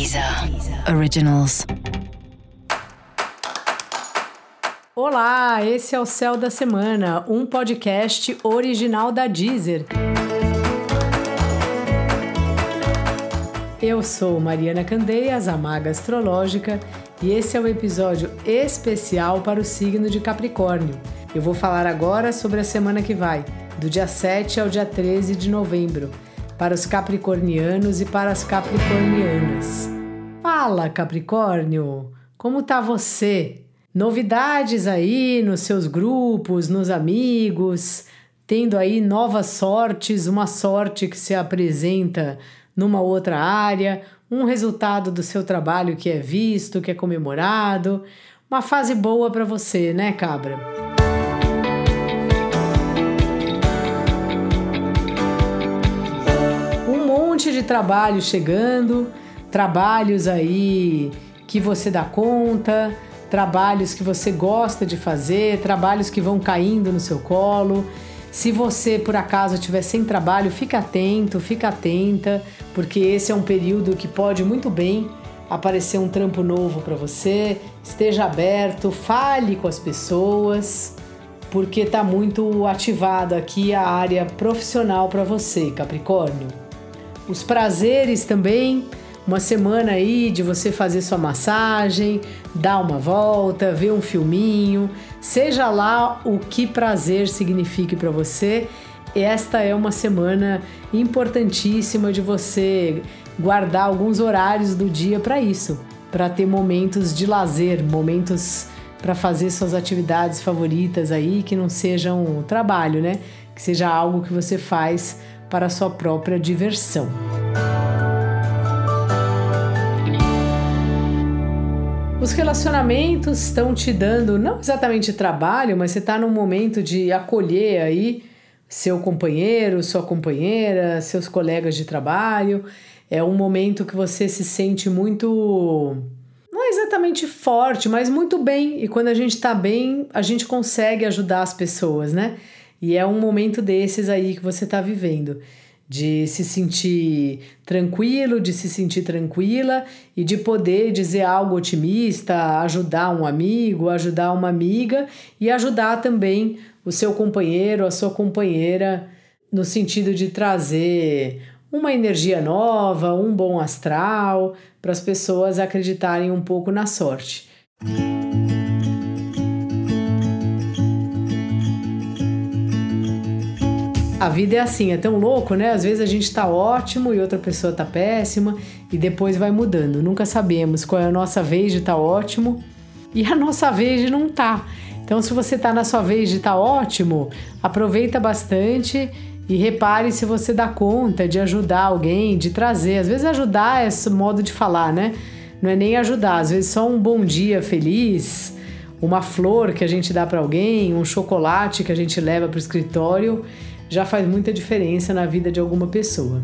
Deezer Originals. Olá, esse é o Céu da Semana, um podcast original da Deezer. Eu sou Mariana Candeias, a maga astrológica, e esse é um episódio especial para o signo de Capricórnio. Eu vou falar agora sobre a semana que vai, do dia 7 ao dia 13 de novembro para os capricornianos e para as capricornianas. Fala, Capricórnio, como tá você? Novidades aí nos seus grupos, nos amigos, tendo aí novas sortes, uma sorte que se apresenta numa outra área, um resultado do seu trabalho que é visto, que é comemorado, uma fase boa para você, né, cabra? De trabalho chegando, trabalhos aí que você dá conta, trabalhos que você gosta de fazer, trabalhos que vão caindo no seu colo. Se você por acaso estiver sem trabalho, fica atento, fica atenta, porque esse é um período que pode muito bem aparecer um trampo novo para você. Esteja aberto, fale com as pessoas, porque está muito ativado aqui a área profissional para você, Capricórnio os prazeres também. Uma semana aí de você fazer sua massagem, dar uma volta, ver um filminho, seja lá o que prazer signifique para você. Esta é uma semana importantíssima de você guardar alguns horários do dia para isso, para ter momentos de lazer, momentos para fazer suas atividades favoritas aí que não sejam trabalho, né? Que seja algo que você faz para sua própria diversão. Os relacionamentos estão te dando não exatamente trabalho, mas você está num momento de acolher aí seu companheiro, sua companheira, seus colegas de trabalho. É um momento que você se sente muito não é exatamente forte, mas muito bem. E quando a gente está bem, a gente consegue ajudar as pessoas, né? E é um momento desses aí que você está vivendo, de se sentir tranquilo, de se sentir tranquila e de poder dizer algo otimista, ajudar um amigo, ajudar uma amiga e ajudar também o seu companheiro, a sua companheira, no sentido de trazer uma energia nova, um bom astral, para as pessoas acreditarem um pouco na sorte. A vida é assim, é tão louco, né? Às vezes a gente tá ótimo e outra pessoa tá péssima e depois vai mudando. Nunca sabemos qual é a nossa vez de estar tá ótimo e a nossa vez de não tá. Então, se você tá na sua vez de estar tá ótimo, aproveita bastante e repare se você dá conta de ajudar alguém, de trazer. Às vezes ajudar é esse modo de falar, né? Não é nem ajudar, às vezes só um bom dia feliz, uma flor que a gente dá para alguém, um chocolate que a gente leva para o escritório já faz muita diferença na vida de alguma pessoa.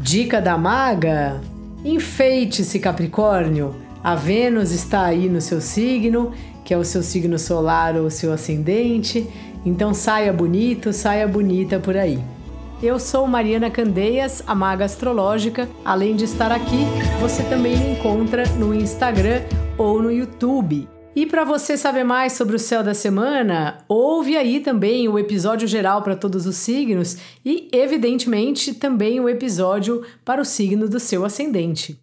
Dica da maga: enfeite-se, Capricórnio. A Vênus está aí no seu signo, que é o seu signo solar ou o seu ascendente, então saia bonito, saia bonita por aí. Eu sou Mariana Candeias, a maga astrológica. Além de estar aqui, você também me encontra no Instagram ou no YouTube. E para você saber mais sobre o céu da semana, ouve aí também o episódio geral para todos os signos e, evidentemente, também o episódio para o signo do seu ascendente.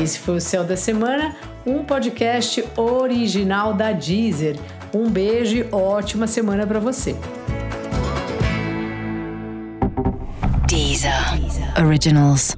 Esse foi o Céu da Semana, um podcast original da Deezer. Um beijo e ótima semana para você. Deezer. Originals.